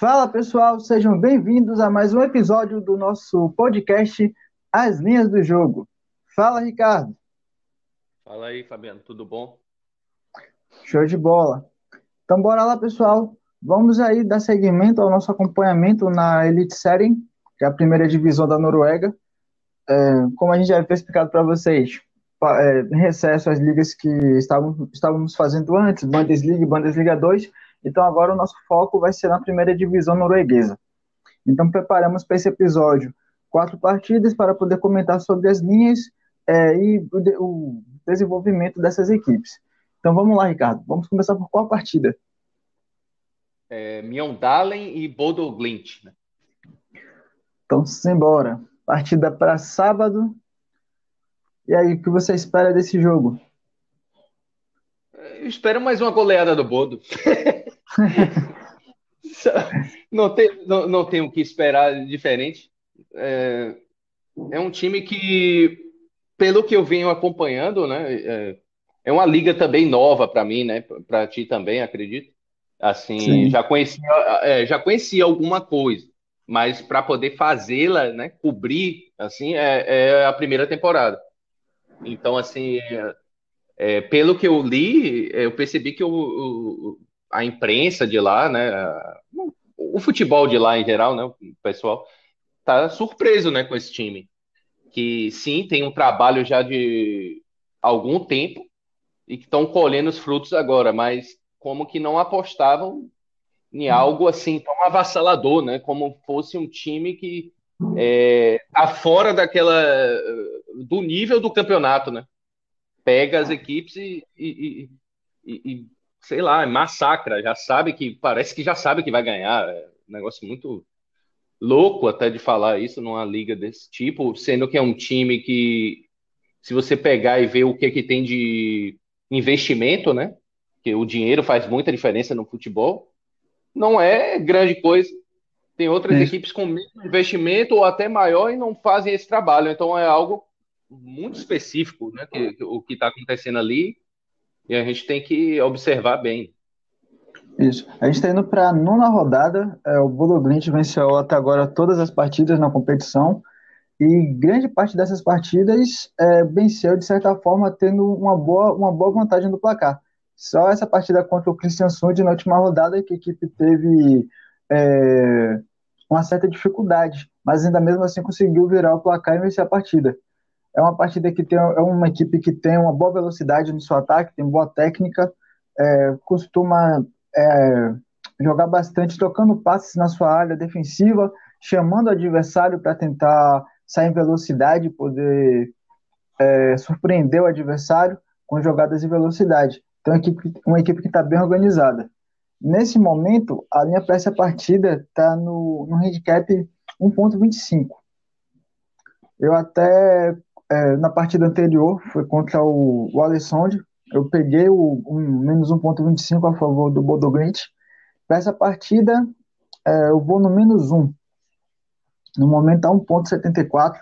Fala pessoal, sejam bem-vindos a mais um episódio do nosso podcast As Linhas do Jogo. Fala, Ricardo. Fala aí, Fabiano, tudo bom? Show de bola. Então, bora lá, pessoal. Vamos aí dar seguimento ao nosso acompanhamento na Elite Serie, que é a primeira divisão da Noruega. É, como a gente já havia explicado para vocês, é, recesso as ligas que estávamos, estávamos fazendo antes, Bundesliga e Bundesliga 2, então agora o nosso foco vai ser na primeira divisão norueguesa. Então preparamos para esse episódio quatro partidas para poder comentar sobre as linhas é, e o, de, o, desenvolvimento dessas equipes. Então vamos lá, Ricardo. Vamos começar por qual partida? É, Mjøndalen e Bodo Glint. Né? Então, simbora. Partida para sábado, e aí, o que você espera desse jogo? Eu espero mais uma goleada do Bodo. não, tem, não, não tem o que esperar diferente. É, é, um time que, pelo que eu venho acompanhando, né, é, é uma liga também nova para mim, né, para ti também, acredito. Assim, já conhecia, é, já conhecia alguma coisa, mas para poder fazê-la, né, cobrir, assim, é, é a primeira temporada. Então, assim, é, pelo que eu li, eu percebi que o, o, a imprensa de lá, né, o futebol de lá em geral, né, o pessoal, tá surpreso, né, com esse time. Que sim, tem um trabalho já de algum tempo e que estão colhendo os frutos agora, mas como que não apostavam em algo assim tão avassalador, né? Como fosse um time que é, tá fora daquela do nível do campeonato, né? Pega as equipes e, e, e, e, sei lá, massacra. Já sabe que parece que já sabe que vai ganhar. É um negócio muito louco até de falar isso numa liga desse tipo, sendo que é um time que se você pegar e ver o que que tem de investimento, né? Que o dinheiro faz muita diferença no futebol. Não é grande coisa tem outras é. equipes com mesmo investimento ou até maior e não fazem esse trabalho. Então é algo muito específico, né? Que, o que está acontecendo ali e a gente tem que observar bem. Isso. A gente está indo para a nona rodada. É, o Bodo Glint venceu até agora todas as partidas na competição e grande parte dessas partidas é, venceu de certa forma tendo uma boa, uma boa vantagem do placar. Só essa partida contra o Christian Sund na última rodada que a equipe teve é, uma certa dificuldade, mas ainda mesmo assim conseguiu virar o placar e vencer a partida. É uma partida que tem é uma equipe que tem uma boa velocidade no seu ataque, tem boa técnica, é, costuma é, jogar bastante, tocando passes na sua área defensiva, chamando o adversário para tentar sair em velocidade poder é, surpreender o adversário com jogadas de velocidade. Então, é uma equipe, uma equipe que está bem organizada. Nesse momento, a linha para essa partida está no, no handicap 1.25. Eu até, é, na partida anterior, foi contra o, o Alessandro, eu peguei o um, menos 1.25 a favor do Bodogrint. Para essa partida, é, eu vou no menos 1. No momento está 1.74.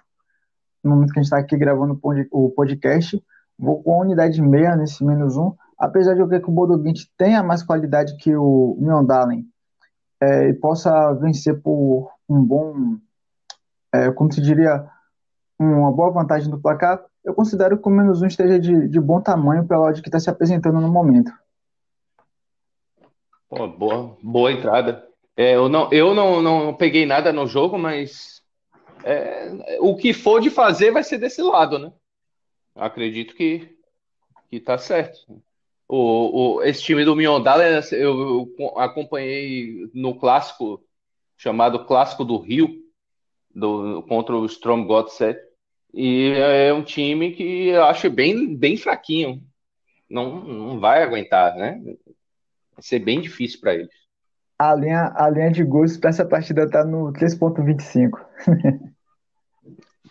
No momento que a gente está aqui gravando o podcast, vou com a unidade meia nesse menos 1 apesar de eu ver que o Bodoglint tenha mais qualidade que o Mjøndalen é, e possa vencer por um bom, é, como se diria, uma boa vantagem do placar, eu considero que o menos um esteja de, de bom tamanho pela odd que está se apresentando no momento. Pô, boa, boa entrada. É, eu não, eu não, não peguei nada no jogo, mas é, o que for de fazer vai ser desse lado, né? Acredito que, que tá certo. O, o, esse time do Miondala eu, eu, acompanhei no clássico chamado Clássico do Rio do, contra o Strom Godset e é um time que eu acho bem, bem fraquinho não, não vai aguentar né vai ser bem difícil para eles a linha, a linha de gols para essa partida está no 3.25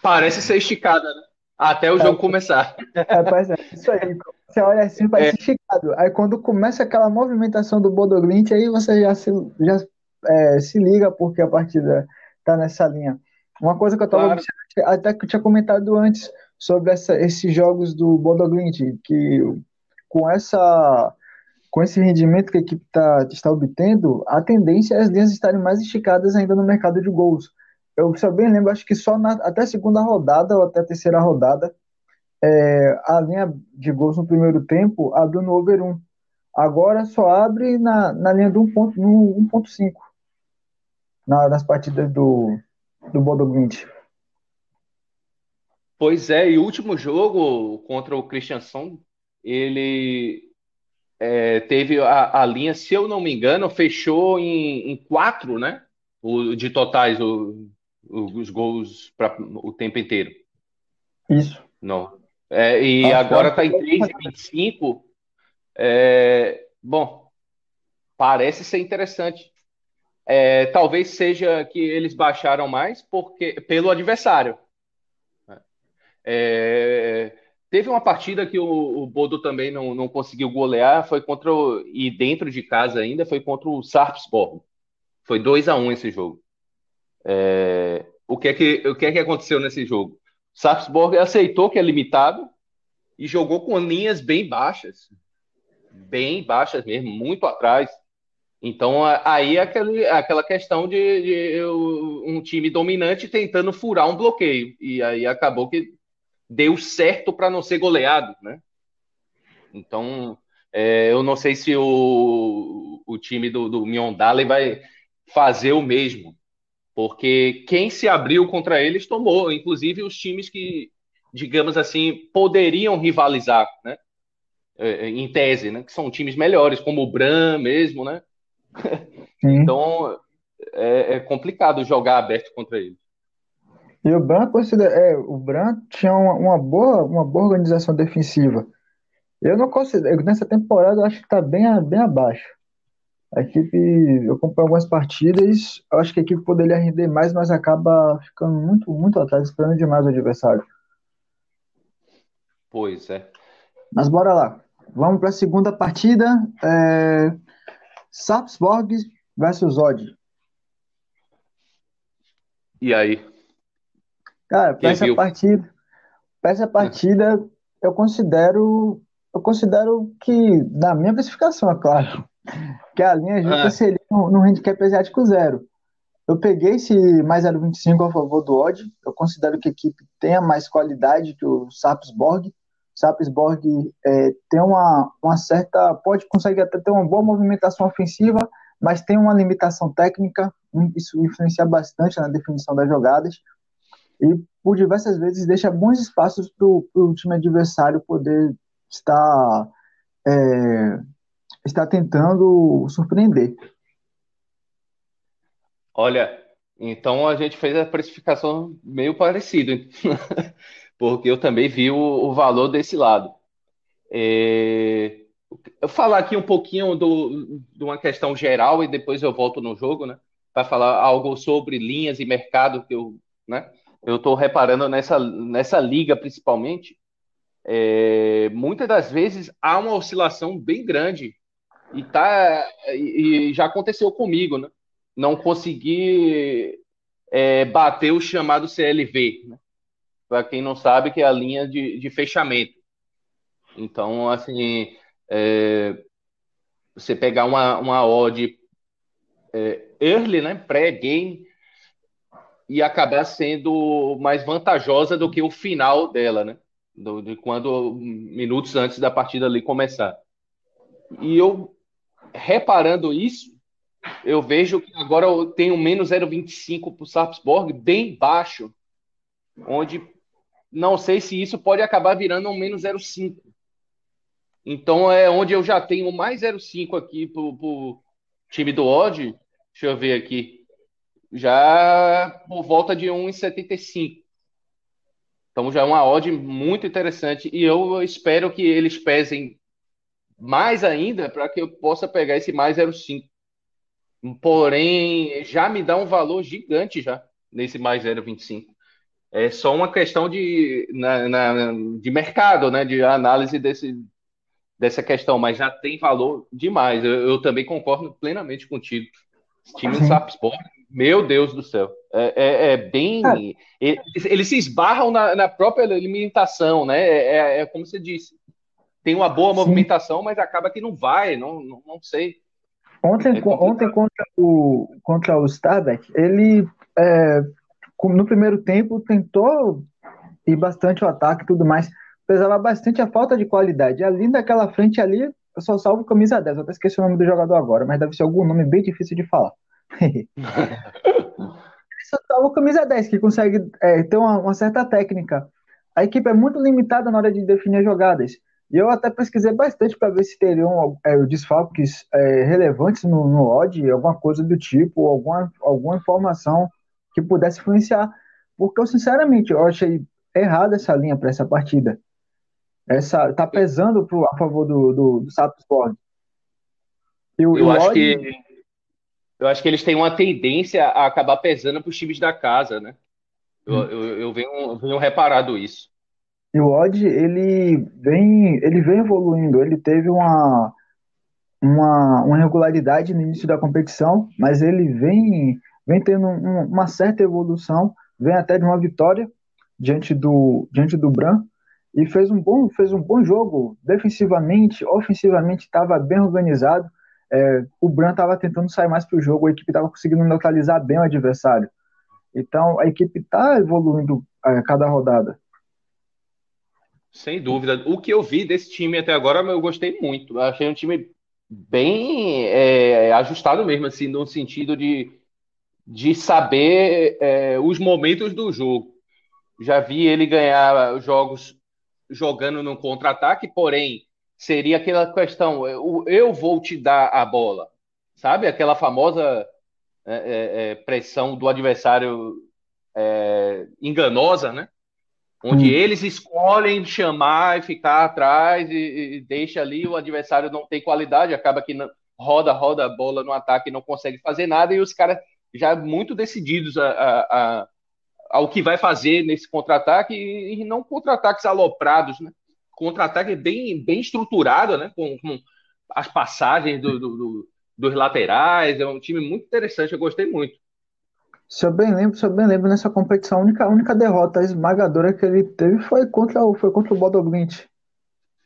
parece ser esticada né? até o é, jogo começar é, pois é, isso aí você olha assim, parece é. esticado. Aí quando começa aquela movimentação do Bodoglint, aí você já se, já, é, se liga porque a partida tá nessa linha. Uma coisa que eu estava claro. até que eu tinha comentado antes sobre essa, esses jogos do Bodoglint, que com essa com esse rendimento que a equipe tá, está obtendo, a tendência é as linhas estarem mais esticadas ainda no mercado de gols. Eu só bem lembro, acho que só na, até a segunda rodada ou até a terceira rodada, é, a linha de gols no primeiro tempo abriu no over 1. Agora só abre na, na linha do 1.5 na, nas partidas do, do Bodo Glimt. Pois é, e o último jogo contra o Christianson, ele é, teve a, a, linha, se eu não me engano, fechou em, em quatro, né? O, de totais, o, o, os gols para o tempo inteiro. Isso. Não. É, e ah, agora está em 3,25. É, bom, parece ser interessante. É, talvez seja que eles baixaram mais porque pelo adversário. É, teve uma partida que o, o Bodo também não, não conseguiu golear, foi contra o, e dentro de casa ainda foi contra o Sarpsborg. Foi 2 a 1 um esse jogo. É, o que é que o que é que aconteceu nesse jogo? O Sarpsborg aceitou que é limitado e jogou com linhas bem baixas, bem baixas mesmo, muito atrás. Então, aí é aquele, aquela questão de, de, um time dominante tentando furar um bloqueio. E aí acabou que deu certo para não ser goleado, né? Então, é, eu não sei se o, o time do, do vai fazer o mesmo, porque quem se abriu contra eles tomou, inclusive os times que, digamos assim, poderiam rivalizar, né? É, em tese, né? Que são times melhores, como o Bran mesmo, né? Então é, é, complicado jogar aberto contra ele. E o Bran, é, o Bran tinha uma, uma, boa, uma boa organização defensiva. Eu não considero, nessa temporada eu acho que está bem, bem abaixo. A equipe, eu acompanho algumas partidas, eu acho que a equipe poderia render mais, mas acaba ficando muito, muito atrás, esperando demais o adversário. Pois é. Mas bora lá. Vamos para a segunda partida. É... Sarpsborg versus Odd. E aí? Cara, para essa partida, para essa partida, eu considero, eu considero que, na minha classificação, é claro, que a linha justa ah. seria no, no handicap asiático zero. Eu peguei esse mais 0,25 a favor do Odd. Eu considero que a equipe tenha mais qualidade que o Sapsborg. Sapsborg é, tem uma, uma certa. pode conseguir até ter uma boa movimentação ofensiva, mas tem uma limitação técnica. Isso influencia bastante na definição das jogadas. E por diversas vezes deixa bons espaços para o time adversário poder estar, é, estar tentando surpreender. Olha, então a gente fez a precificação meio parecido, porque eu também vi o, o valor desse lado. É... Eu falar aqui um pouquinho do, de uma questão geral e depois eu volto no jogo, né? Para falar algo sobre linhas e mercado que eu, né? Eu estou reparando nessa, nessa liga principalmente. É, muitas das vezes há uma oscilação bem grande e tá e, e já aconteceu comigo, né? não consegui é, bater o chamado CLV, né? Para quem não sabe, que é a linha de, de fechamento. Então, assim, é, você pegar uma, uma odd é, early, né, pré-game, e acabar sendo mais vantajosa do que o final dela, né? Do, de quando minutos antes da partida ali começar. E eu reparando isso, eu vejo que agora eu tenho menos 0,25 para o Sarpsborg, bem baixo, onde não sei se isso pode acabar virando um menos 0,5. Então é onde eu já tenho mais 0,5 aqui para o time do Odd. Deixa eu ver aqui. Já por volta de 1,75. Então já é uma odd muito interessante e eu espero que eles pesem mais ainda para que eu possa pegar esse mais 0,5. Porém, já me dá um valor gigante já nesse mais 0,25. É só uma questão de, na, na, de mercado, né? De análise desse, dessa questão, mas já tem valor demais. Eu, eu também concordo plenamente contigo. Esse time do Sapsport, meu Deus do céu. É, é, é bem. Eles, eles, se esbarram na, na, própria limitação, né? É, é, é como você disse. tem uma boa Sim. movimentação, mas acaba que não vai, não, não, não sei. Ontem, é ontem contra o, contra o Starbeck, ele é, no primeiro tempo tentou ir bastante o ataque e tudo mais, pesava bastante a falta de qualidade. Ali naquela frente ali, eu só salvo camisa 10, eu até esqueci o nome do jogador agora, mas deve ser algum nome bem difícil de falar. só salvo camisa 10, que consegue é, ter uma, uma certa técnica. A equipe é muito limitada na hora de definir jogadas. E eu até pesquisei bastante para ver se teriam é, desfalques é, relevantes no, no odd, alguma coisa do tipo, alguma, alguma informação que pudesse influenciar. Porque eu, sinceramente, eu achei errada essa linha para essa partida. Essa tá pesando pro, a favor do, do, do. Eu, eu acho que eu acho que eles têm uma tendência a acabar pesando para os times da casa, né? Eu, hum. eu, eu, venho, eu venho reparado isso. E o Odd, ele vem, ele vem evoluindo, ele teve uma, uma, uma regularidade no início da competição, mas ele vem, vem tendo um, uma certa evolução, vem até de uma vitória diante do, diante do Bran, e fez um bom, fez um bom jogo, defensivamente, ofensivamente estava bem organizado, é, o Bran estava tentando sair mais para o jogo, a equipe estava conseguindo neutralizar bem o adversário. Então a equipe está evoluindo a é, cada rodada. Sem dúvida. O que eu vi desse time até agora, eu gostei muito. Eu achei um time bem é, ajustado mesmo, assim, no sentido de, de saber é, os momentos do jogo. Já vi ele ganhar jogos jogando no contra-ataque, porém, seria aquela questão: eu, eu, vou te dar a bola, sabe? Aquela famosa é, é, é pressão do adversário é, enganosa, né? onde hum. eles escolhem chamar e ficar atrás e, e, deixa ali o adversário não tem qualidade, acaba que não, roda, roda a bola no ataque e não consegue fazer nada, e os caras já muito decididos a, a, a, ao que vai fazer nesse contra-ataque e, e, não contra-ataques aloprados, né? Contra-ataque bem, bem estruturado, né? Com, com as passagens do, do, do, dos laterais, é um time muito interessante, eu gostei muito. Se eu bem lembro, se eu bem lembro, nessa competição, a única, a única derrota esmagadora que ele teve foi contra o, foi contra o Bodoglint.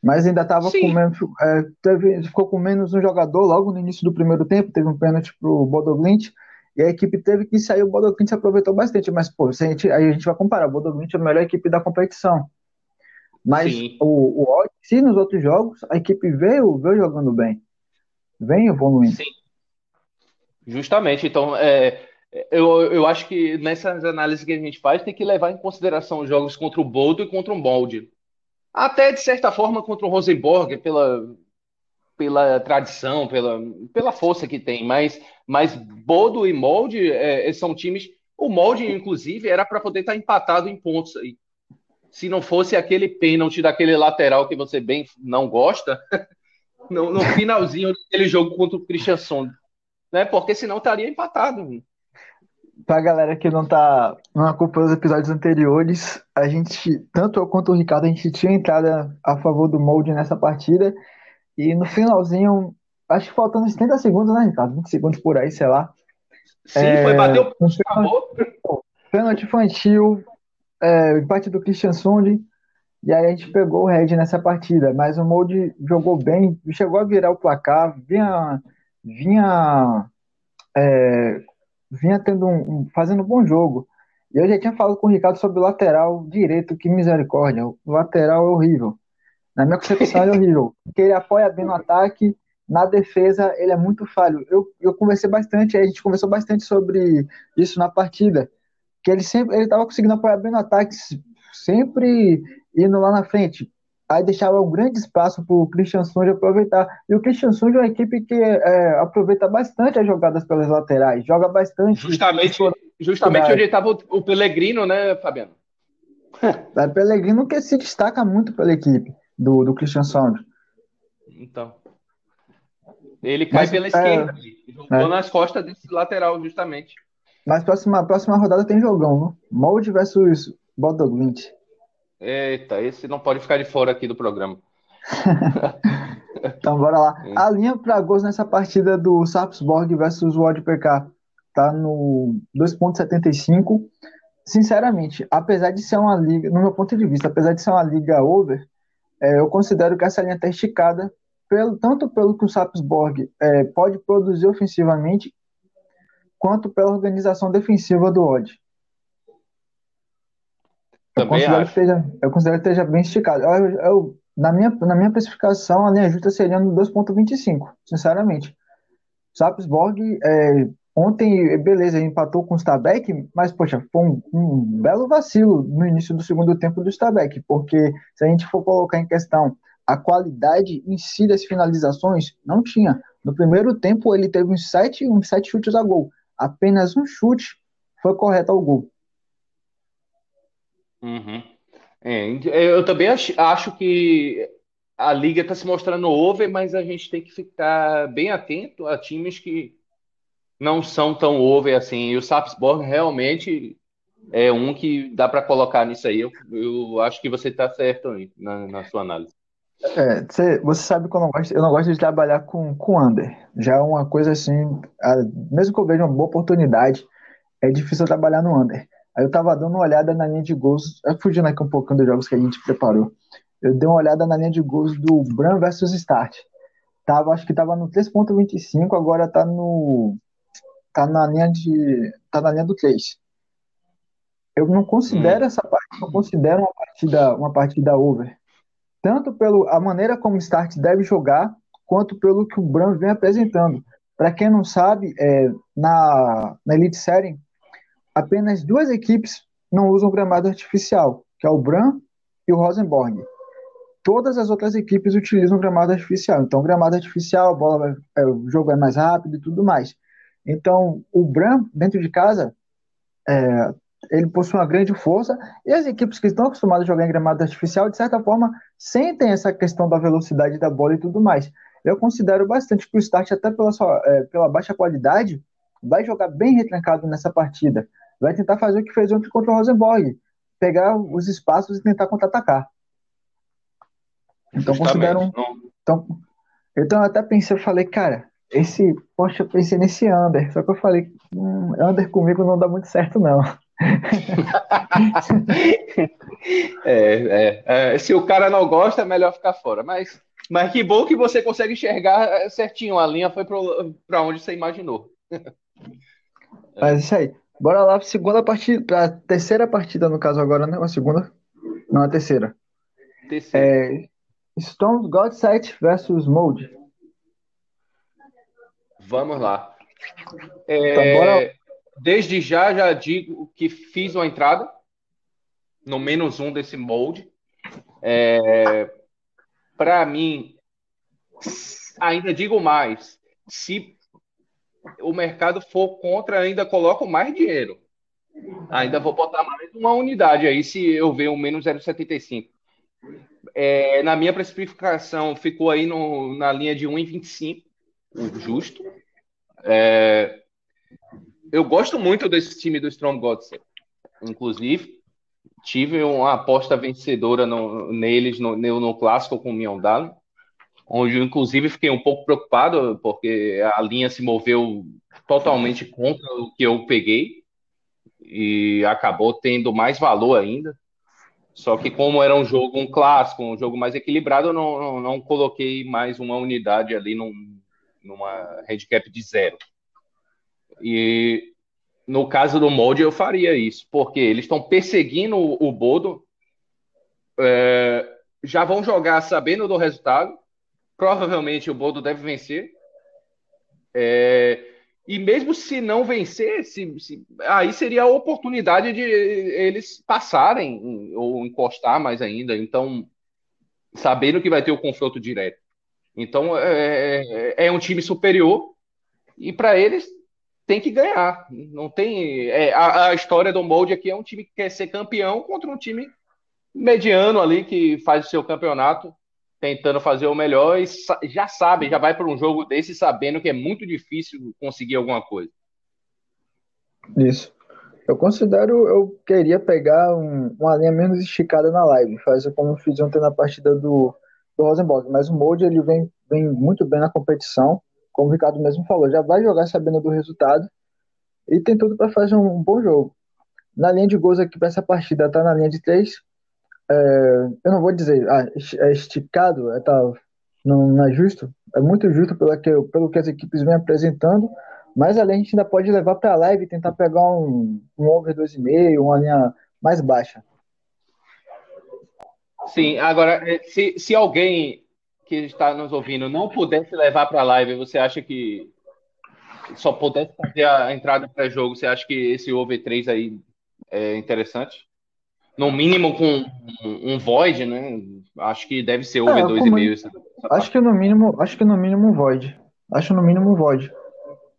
Mas ainda estava com menos. É, teve, ficou com menos um jogador logo no início do primeiro tempo, teve um pênalti pro Bodoglint, e a equipe teve que sair, o Bodoglint se aproveitou bastante, mas, pô, se a gente, aí a gente vai comparar, o Bodoglint é a melhor equipe da competição. Mas Sim. o, o se nos outros jogos, a equipe veio, veio jogando bem. Vem evoluindo. Sim. Justamente, então, é, eu, eu acho que nessas análises que a gente faz, tem que levar em consideração os jogos contra o Boldo e contra o Molde. Até, de certa forma, contra o Rosenborg, pela, pela tradição, pela, pela força que tem. Mas, mas Bodo e Molde é, são times. O Molde, inclusive, era para poder estar tá empatado em pontos aí. Se não fosse aquele pênalti daquele lateral que você bem não gosta, no, no finalzinho daquele jogo contra o Christian Sond, né? Porque senão estaria empatado pra galera que não tá não acompanhou os episódios anteriores, a gente, tanto eu quanto o Ricardo, a gente tinha entrada a favor do molde nessa partida. E no finalzinho, acho que faltando uns 30 segundos, né, Ricardo? 20 segundos por aí, sei lá. Sim, é, foi bater o um pênalti infantil, é, empate do Christian Sund. E aí a gente pegou o Red nessa partida. Mas o molde jogou bem, chegou a virar o placar, vinha, vinha é, vinha tendo um, um, fazendo um bom jogo. E eu já tinha falado com o Ricardo sobre o lateral direito, que misericórdia. O lateral é horrível. Na minha concepção, ele é horrível. Porque ele apoia bem no ataque, na defesa, ele é muito falho. Eu, eu conversei bastante, a gente conversou bastante sobre isso na partida. Que ele sempre ele estava conseguindo apoiar bem no ataque, sempre indo lá na frente aí deixava um grande espaço para o Christian Sunge aproveitar. E o Christian Sunge é uma equipe que é, aproveita bastante as jogadas pelas laterais, joga bastante. Justamente, justamente onde estava o, o Pellegrino, né, Fabiano? É Pellegrino que se destaca muito pela equipe do, do Christian Sunge. Então. Ele cai Mas, pela é, esquerda, jogou é. nas costas desse lateral, justamente. Mas próxima, próxima rodada tem jogão, né? Molde versus Bodoglint. Eita, esse não pode ficar de fora aqui do programa. então bora lá. A linha para gols nessa partida do Sarpsborg versus o PK tá no 2.75. Sinceramente, apesar de ser uma liga, no meu ponto de vista, apesar de ser uma liga over, é, eu considero que essa linha está esticada, pelo, tanto pelo que o Sapsborg é, pode produzir ofensivamente, quanto pela organização defensiva do Odd. Eu considero, que esteja, eu considero que esteja bem esticado. Eu, eu, na, minha, na minha especificação, a linha justa seria no 2.25, sinceramente. Sapsborg, é, ontem, beleza, empatou com o Stabæk, mas, poxa, foi um, um, belo vacilo no início do segundo tempo do Stabæk, porque se a gente for colocar em questão a qualidade em si das finalizações, não tinha. No primeiro tempo, ele teve uns sete, uns sete chutes a gol. Apenas um chute foi correto ao gol. Uhum. É, eu também acho que a liga está se mostrando over, mas a gente tem que ficar bem atento a times que não são tão over assim. E o Sapsborg realmente é um que dá para colocar nisso aí. Eu, eu acho que você está certo aí na, na sua análise. É, você, você sabe que eu não gosto, eu não gosto de trabalhar com, com under. Já é uma coisa assim, a, mesmo que eu veja uma boa oportunidade, é difícil trabalhar no under. Aí eu tava dando uma olhada na linha de gols, fugindo aqui um pouquinho dos jogos que a gente preparou eu dei uma olhada na linha de gols do Bran versus Start. Tava, acho que tava no 3.25, agora tá no tá na linha de tá na linha do 3. Eu não considero hum. essa parte, não considero uma partida uma partida over. Tanto pelo a maneira como o Start deve jogar, quanto pelo que o Bran vem apresentando. Para quem não sabe, é, na, na Elite Série, apenas duas equipes não usam gramado artificial, que é o Bran e o Rosenborg todas as outras equipes utilizam gramado artificial. Então, gramado artificial, bola é, o jogo é mais rápido e tudo mais. Então, o Bram, dentro de casa, é, ele possui uma grande força, e as equipes que estão acostumadas a jogar em gramado artificial, de certa forma, sentem essa questão da velocidade da bola e tudo mais. Eu considero bastante que o Start, até pela, sua, é, pela baixa qualidade, vai jogar bem retrancado nessa partida. Vai tentar fazer o que fez ontem contra o Rosenborg, pegar os espaços e tentar contra-atacar. Então considero um. Então, então eu até pensei, eu falei, cara, esse. Poxa, eu pensei nesse under. Só que eu falei, hum, under comigo não dá muito certo, não. é, é, é, se o cara não gosta, é melhor ficar fora. Mas, mas que bom que você consegue enxergar é, certinho. A linha foi para onde você imaginou. Mas isso aí. Bora lá para segunda partida, para terceira partida no caso agora, né? Uma segunda, não a terceira. Terceira. É, Stones Godsight versus Mode. Vamos lá. É, então, desde já, já digo que fiz uma entrada no menos um desse molde. É, Para mim, ainda digo mais: se o mercado for contra, ainda coloco mais dinheiro. Ainda vou botar mais uma unidade aí se eu ver um menos 0,75. É, na minha precificação, ficou aí no, na linha de 1,25, o justo. É, eu gosto muito desse time do Strong Gods. Inclusive, tive uma aposta vencedora no, neles no, no, clássico com o Miondalo, onde eu, inclusive, fiquei um pouco preocupado, porque a linha se moveu totalmente contra o que eu peguei e acabou tendo mais valor ainda. Só que como era um jogo, um clássico, um jogo mais equilibrado, eu não, não, não coloquei mais uma unidade ali numa handicap de zero. E no caso do molde eu faria isso, porque eles estão perseguindo o, Bodo, é, já vão jogar sabendo do resultado, provavelmente o Bodo deve vencer. É, e mesmo se não vencer, se, se, aí seria a oportunidade de eles passarem ou encostar mais ainda. Então, sabendo que vai ter o confronto direto. Então, é, é, é um time superior e para eles tem que ganhar. Não tem. É, a, a, história do molde aqui é um time que quer ser campeão contra um time mediano ali que faz o seu campeonato tentando fazer o melhor e já sabe, já vai para um jogo desse sabendo que é muito difícil conseguir alguma coisa. Isso. Eu considero, eu queria pegar um, uma linha menos esticada na live, fazer como fiz ontem na partida do, do Rosenborg, mas o Molde ele vem, vem muito bem na competição, como o Ricardo mesmo falou, já vai jogar sabendo do resultado e tem tudo para fazer um, um, bom jogo. Na linha de gols aqui para essa partida tá na linha de 3, é, eu não vou dizer, ah, é esticado, é, tá, não, não é justo, é muito justo pelo que, pelo que as equipes vêm apresentando, mas além a gente ainda pode levar para a live e tentar pegar um, um over 2,5, uma linha mais baixa. Sim, agora, é, se, se alguém que está nos ouvindo não pudesse levar para a live, você acha que só pudesse fazer a entrada pré-jogo, você acha que esse over 3 aí é interessante? No mínimo com um, um void, né? Acho que deve ser over é, 2,5. Acho que no mínimo, acho que no mínimo um void. Acho no mínimo um void.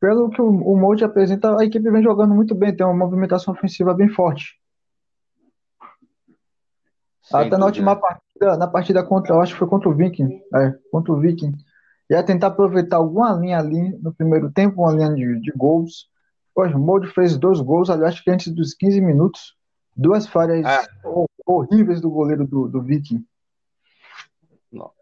Pelo que o, o Molde apresenta, a equipe vem jogando muito bem, tem uma movimentação ofensiva bem forte. Sem Até na última partida, na partida contra, eu acho que foi contra o Viking, é, contra o Viking, ia tentar aproveitar alguma linha ali no primeiro tempo, uma linha de, de gols. O Molde fez dois gols, ali, acho que antes dos 15 minutos, duas falhas ah. horríveis do goleiro do, do Viking.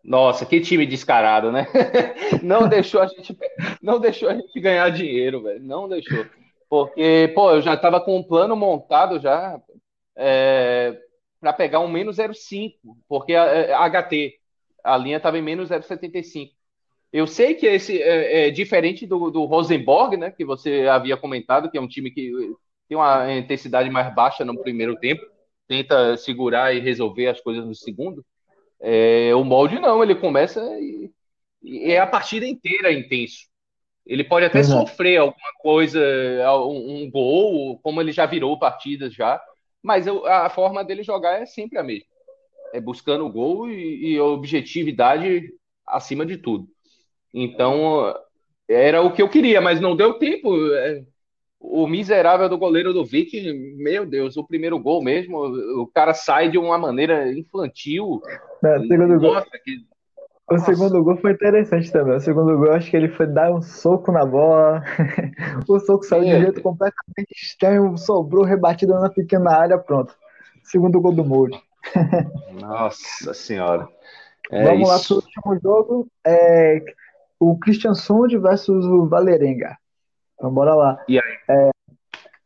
Nossa, que time descarado, né? Não deixou a gente, não deixou a gente ganhar dinheiro, velho. Não deixou. Porque, pô, eu já tava com um plano montado já é, para pegar um menos 0,5, porque a, a, HT, a linha tava em menos 0,75. Eu sei que esse é, é diferente do, do Rosenborg, né? Que você havia comentado, que é um time que tem uma intensidade mais baixa no primeiro tempo, tenta segurar e resolver as coisas no segundo. É, o molde não, ele começa e, e, é a partida inteira intenso. Ele pode até uhum. sofrer alguma coisa, um, um, gol, como ele já virou partidas já, mas eu, a forma dele jogar é sempre a mesma. É buscando o gol e, e objetividade acima de tudo. Então, era o que eu queria, mas não deu tempo. É, o miserável do goleiro do Vic, meu Deus, o primeiro gol mesmo, o cara sai de uma maneira infantil. É, segundo Nossa, gol. Que... O segundo gol foi interessante também. O segundo gol, acho que ele foi dar um soco na bola. o soco saiu é. de um jeito completamente estranho, sobrou rebatido na pequena área, pronto. Segundo gol do Moura. Nossa senhora. É Vamos isso. lá para o último jogo. É, o Christian Sund versus o Valerenga. Então, bora lá. E aí? É,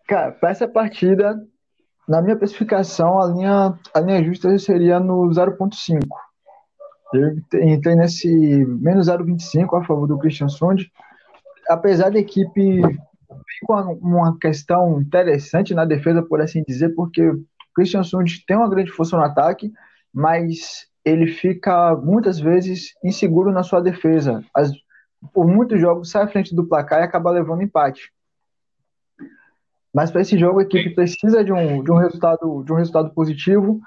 cara, para essa partida, na minha especificação, a linha, a linha justa seria no 0.5. Entrei nesse menos 0.25 a favor do Christian Sund. Apesar da equipe com uma questão interessante na defesa, por assim dizer, porque o Christian Sund tem uma grande força no ataque, mas ele fica muitas vezes inseguro na sua defesa. As, por muitos jogos, sai à frente do placar e acaba levando empate. Mas para esse jogo, a equipe precisa de um, de um, resultado, de um resultado positivo.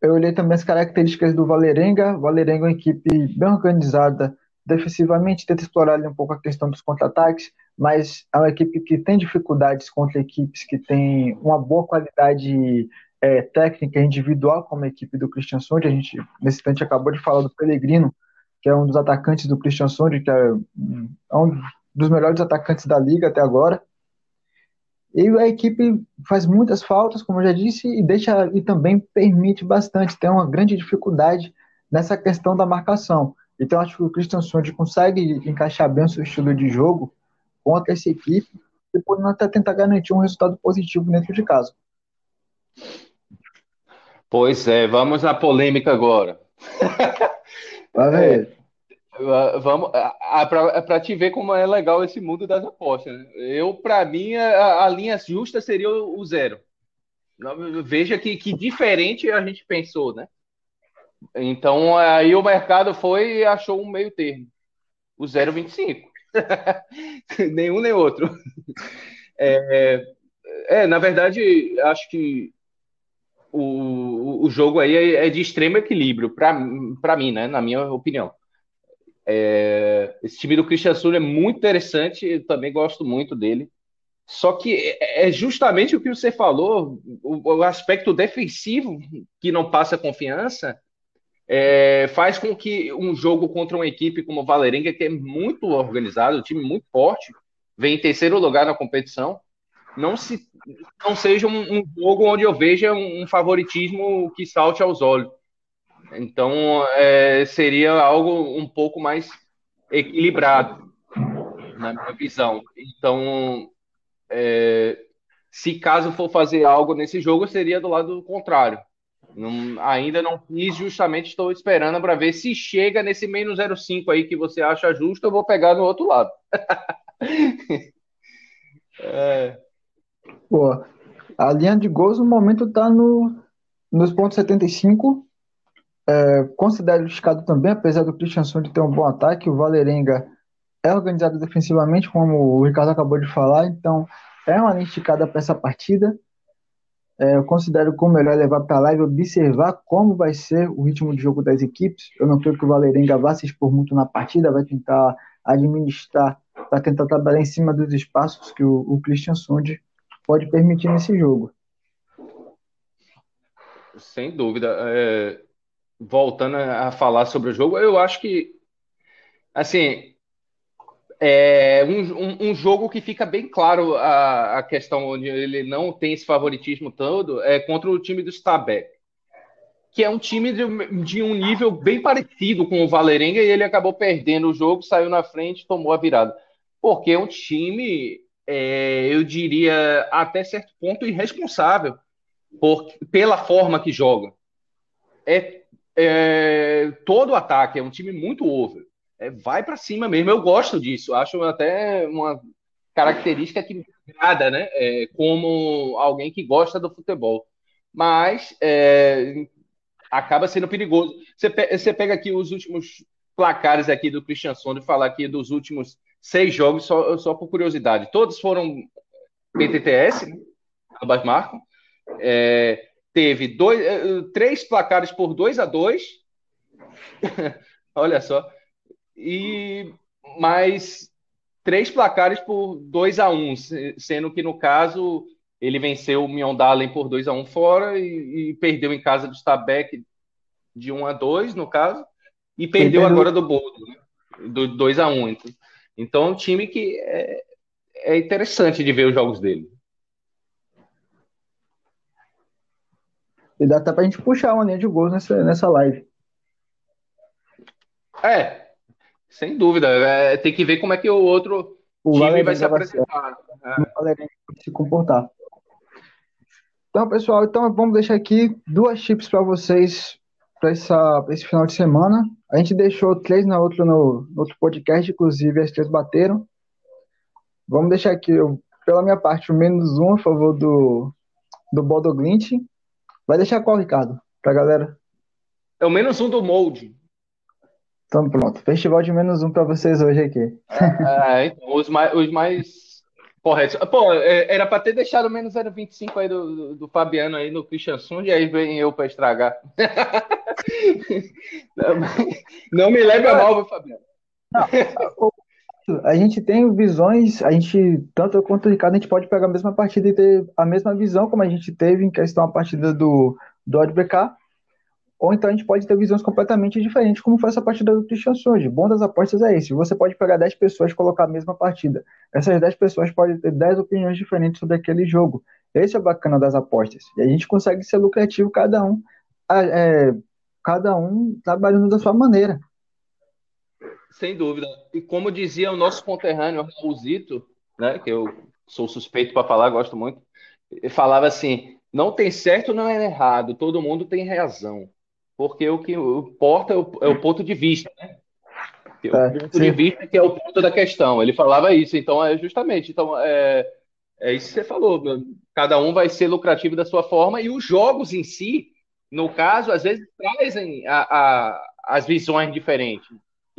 Eu olhei também as características do Valerenga. Valerenga é uma equipe bem organizada defensivamente, tenta explorar ali um pouco a questão dos contra-ataques, mas é uma equipe que tem dificuldades contra equipes que têm uma boa qualidade é, técnica individual, como a equipe do Christian Sund. A gente, nesse instante, acabou de falar do Pellegrino, que é um dos atacantes do Christian Sund, que é um dos melhores atacantes da liga até agora. E a equipe faz muitas faltas, como eu já disse, e deixa e também permite bastante, tem uma grande dificuldade nessa questão da marcação. Então acho que o Christian Sund consegue encaixar bem o seu estilo de jogo contra essa equipe e podendo até tentar garantir um resultado positivo dentro de casa. Pois é, vamos à polêmica agora. Vai ver. É, vamos para te ver como é legal esse mundo das apostas. Né? Eu, para mim, a, a, linha justa seria o, zero. Veja que, que diferente a gente pensou, né? Então aí o mercado foi e achou um meio termo. O 0,25. Nenhum nem outro. É, é, na verdade, acho que o, o jogo aí é, é de extremo equilíbrio, para mim, né? Na minha opinião. É, esse time do Christian Sul é muito interessante, eu também gosto muito dele. Só que é, é justamente o que você falou, o, o aspecto defensivo que não passa confiança é, faz com que um jogo contra uma equipe como o Valerenga, que é muito organizado, um time muito forte, vem em terceiro lugar na competição, não, se, não seja um, um jogo onde eu veja um, um, favoritismo que salte aos olhos. Então, é, seria algo um pouco mais equilibrado, na minha visão. Então, é, se caso for fazer algo nesse jogo, seria do lado contrário. Não, ainda não fiz, justamente estou esperando para ver se chega nesse menos 0,5 aí que você acha justo, eu vou pegar no outro lado. é. Pô, a linha de gols no momento está no, nos pontos 75. É, considero esticado também, apesar do Christian Sund ter um bom ataque, o Valerenga é organizado defensivamente, como o Ricardo acabou de falar, então é uma linha esticada para essa partida. É, eu considero como melhor levar para a live observar como vai ser o ritmo de jogo das equipes. Eu não creio que o Valerenga vá se expor muito na partida, vai tentar administrar para tentar trabalhar em cima dos espaços que o, o Christian Sund pode permitir nesse jogo. Sem dúvida. É, voltando a falar sobre o jogo, eu acho que assim é um, um, um, jogo que fica bem claro a, a questão onde ele não tem esse favoritismo todo é contra o time do Stabek, que é um time de, de, um nível bem parecido com o Valerenga e ele acabou perdendo o jogo, saiu na frente, tomou a virada. Porque é um time, é, eu diria, até certo ponto irresponsável por, pela forma que joga. É, é todo ataque, é um time muito over é, vai para cima mesmo. Eu gosto disso. Acho até uma característica que me agrada, né? É, como alguém que gosta do futebol. Mas é, acaba sendo perigoso. Você, você pega aqui os últimos placares aqui do Christian Sonde, falar aqui dos últimos seis jogos, só, só por curiosidade. Todos foram PTTS, né? ambas. É, teve dois, é, três placares por 2 a 2 Olha só e mais três placares por 2 a 1 um, sendo que no caso ele venceu o Miondalen por 2 a 1 um fora e, e, perdeu em casa do Stabek de 1 um a 2 no caso, e perdeu agora do Bordo, né? do 2 a 1 então, então é um time que é, é interessante de ver os jogos dele. E dá até pra gente puxar uma linha de gols nessa, nessa live. É, sem dúvida. É, tem que ver como é que o outro o time vai se apresentar. Vai se comportar. Então, pessoal, então vamos deixar aqui duas chips para vocês para esse final de semana. A gente deixou três na outra no, no, outro podcast, inclusive as três bateram. Vamos deixar aqui, eu, pela minha parte, o menos um a favor do, do Bodoglint. Vai deixar qual, Ricardo? Pra galera? É o menos um do Molde. Então pronto, festival de menos um para vocês hoje aqui. É, então, os mais, os mais corretos. Pô, é, era para ter deixado menos 0,25 aí do, do, do, Fabiano aí no Christian Sund, e aí vem eu para estragar. Não, não, me leve a mal, Fabiano. Não, a gente tem visões, a gente, tanto quanto o Ricardo, a gente pode pegar a mesma partida e ter a mesma visão como a gente teve em questão a partida do, do ODBK, ou então a gente pode ter visões completamente diferentes, como foi essa partida do Christian Songe. Bom das apostas é esse. Você pode pegar 10 pessoas e colocar a mesma partida. Essas 10 pessoas podem ter 10 opiniões diferentes sobre aquele jogo. Esse é o bacana das apostas. E a gente consegue ser lucrativo, cada um, é, cada um trabalhando da sua maneira. Sem dúvida. E como dizia o nosso conterrâneo Raulzito, né, que eu sou suspeito para falar, gosto muito, ele falava assim: não tem certo, não é errado, todo mundo tem razão porque o que importa é o, é o ponto de vista, né? O é, ponto sim. de vista que é o ponto da questão. Ele falava isso, então é justamente, então é, é isso que você falou. Cada um vai ser lucrativo da sua forma e os jogos em si, no caso, às vezes trazem a, a, as visões diferentes.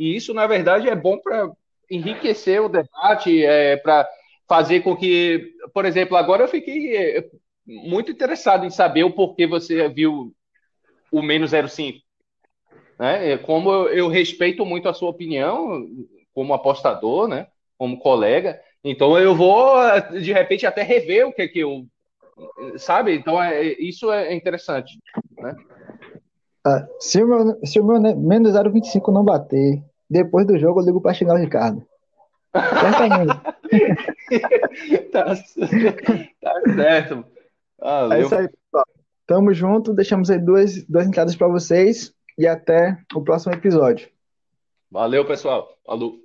E isso, na verdade, é bom para enriquecer o debate, é, para fazer com que, por exemplo, agora eu fiquei é, muito interessado em saber o porquê você viu o menos 0,5. Né? Como eu, respeito muito a sua opinião, como apostador, né? como colega, então eu vou, de repente, até rever o que, que eu. Sabe? Então é, isso é interessante. Né? Ah, se, o meu, se o meu menos 0,25 não bater, depois do jogo eu ligo para xingar o Ricardo. tá, tá certo. Valeu. É isso aí, pessoal. Tamo junto, deixamos aí duas, duas entradas para vocês e até o próximo episódio. Valeu, pessoal. Falou.